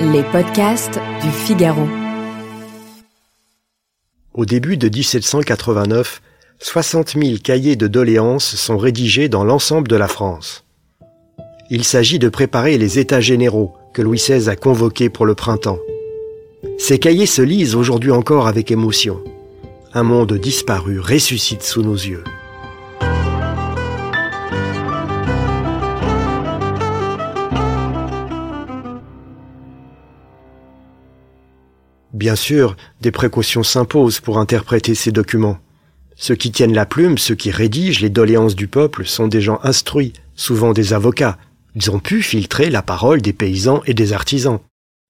Les podcasts du Figaro. Au début de 1789, 60 000 cahiers de doléances sont rédigés dans l'ensemble de la France. Il s'agit de préparer les États généraux que Louis XVI a convoqués pour le printemps. Ces cahiers se lisent aujourd'hui encore avec émotion. Un monde disparu ressuscite sous nos yeux. Bien sûr, des précautions s'imposent pour interpréter ces documents. Ceux qui tiennent la plume, ceux qui rédigent les doléances du peuple sont des gens instruits, souvent des avocats. Ils ont pu filtrer la parole des paysans et des artisans.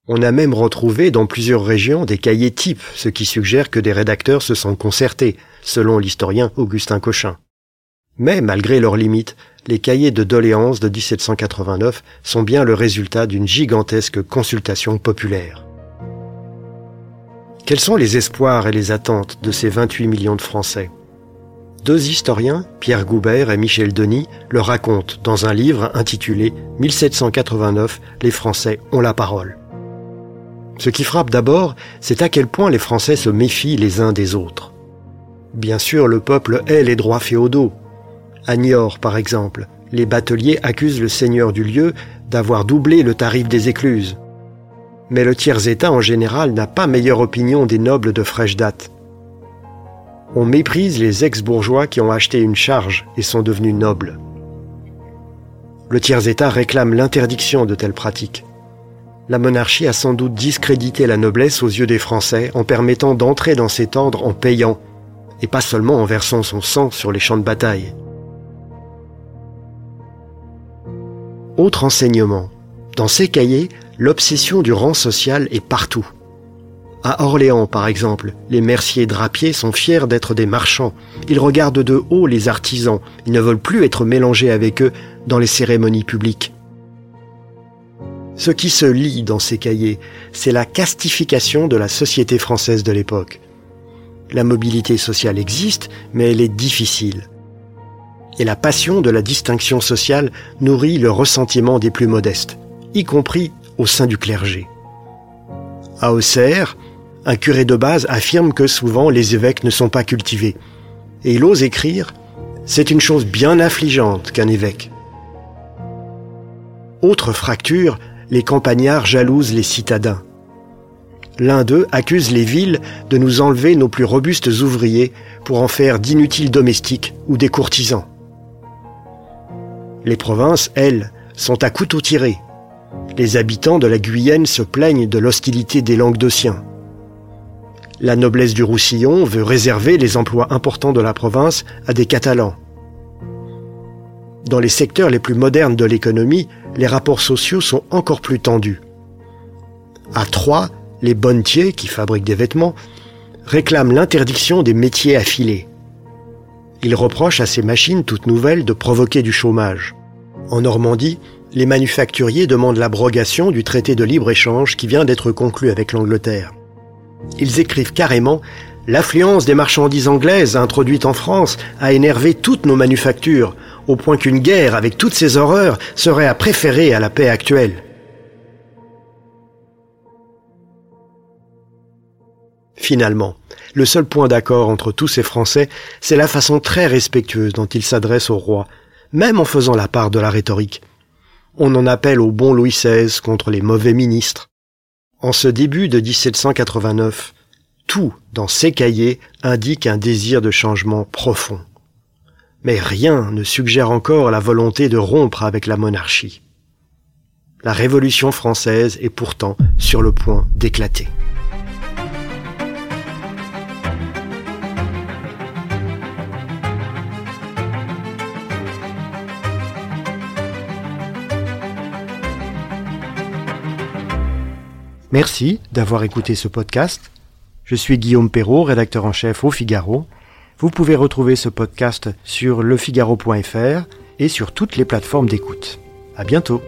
On a même retrouvé dans plusieurs régions des cahiers types, ce qui suggère que des rédacteurs se sont concertés, selon l'historien Augustin Cochin. Mais malgré leurs limites, les cahiers de doléances de 1789 sont bien le résultat d'une gigantesque consultation populaire. Quels sont les espoirs et les attentes de ces 28 millions de Français? Deux historiens, Pierre Goubert et Michel Denis, le racontent dans un livre intitulé 1789, Les Français ont la parole. Ce qui frappe d'abord, c'est à quel point les Français se méfient les uns des autres. Bien sûr, le peuple hait les droits féodaux. À Niort, par exemple, les bateliers accusent le seigneur du lieu d'avoir doublé le tarif des écluses. Mais le tiers-État en général n'a pas meilleure opinion des nobles de fraîche date. On méprise les ex-bourgeois qui ont acheté une charge et sont devenus nobles. Le tiers-État réclame l'interdiction de telles pratiques. La monarchie a sans doute discrédité la noblesse aux yeux des Français en permettant d'entrer dans cet ordre en payant, et pas seulement en versant son sang sur les champs de bataille. Autre enseignement. Dans ces cahiers, l'obsession du rang social est partout. À Orléans, par exemple, les merciers drapiers sont fiers d'être des marchands. Ils regardent de haut les artisans. Ils ne veulent plus être mélangés avec eux dans les cérémonies publiques. Ce qui se lit dans ces cahiers, c'est la castification de la société française de l'époque. La mobilité sociale existe, mais elle est difficile. Et la passion de la distinction sociale nourrit le ressentiment des plus modestes, y compris au sein du clergé. À Auxerre, un curé de base affirme que souvent les évêques ne sont pas cultivés. Et il ose écrire C'est une chose bien affligeante qu'un évêque. Autre fracture, les campagnards jalousent les citadins. L'un d'eux accuse les villes de nous enlever nos plus robustes ouvriers pour en faire d'inutiles domestiques ou des courtisans. Les provinces, elles, sont à couteau tiré. Les habitants de la Guyenne se plaignent de l'hostilité des Languedociens. La noblesse du Roussillon veut réserver les emplois importants de la province à des Catalans. Dans les secteurs les plus modernes de l'économie, les rapports sociaux sont encore plus tendus. À Troyes, les bonnetiers, qui fabriquent des vêtements, réclament l'interdiction des métiers affilés. Ils reprochent à ces machines toutes nouvelles de provoquer du chômage. En Normandie, les manufacturiers demandent l'abrogation du traité de libre-échange qui vient d'être conclu avec l'Angleterre. Ils écrivent carrément L'affluence des marchandises anglaises introduites en France a énervé toutes nos manufactures, au point qu'une guerre avec toutes ses horreurs serait à préférer à la paix actuelle. Finalement, le seul point d'accord entre tous ces Français, c'est la façon très respectueuse dont ils s'adressent au roi, même en faisant la part de la rhétorique. On en appelle au bon Louis XVI contre les mauvais ministres. En ce début de 1789, tout dans ces cahiers indique un désir de changement profond. Mais rien ne suggère encore la volonté de rompre avec la monarchie. La Révolution française est pourtant sur le point d'éclater. Merci d'avoir écouté ce podcast. Je suis Guillaume Perrault, rédacteur en chef au Figaro. Vous pouvez retrouver ce podcast sur lefigaro.fr et sur toutes les plateformes d'écoute. À bientôt.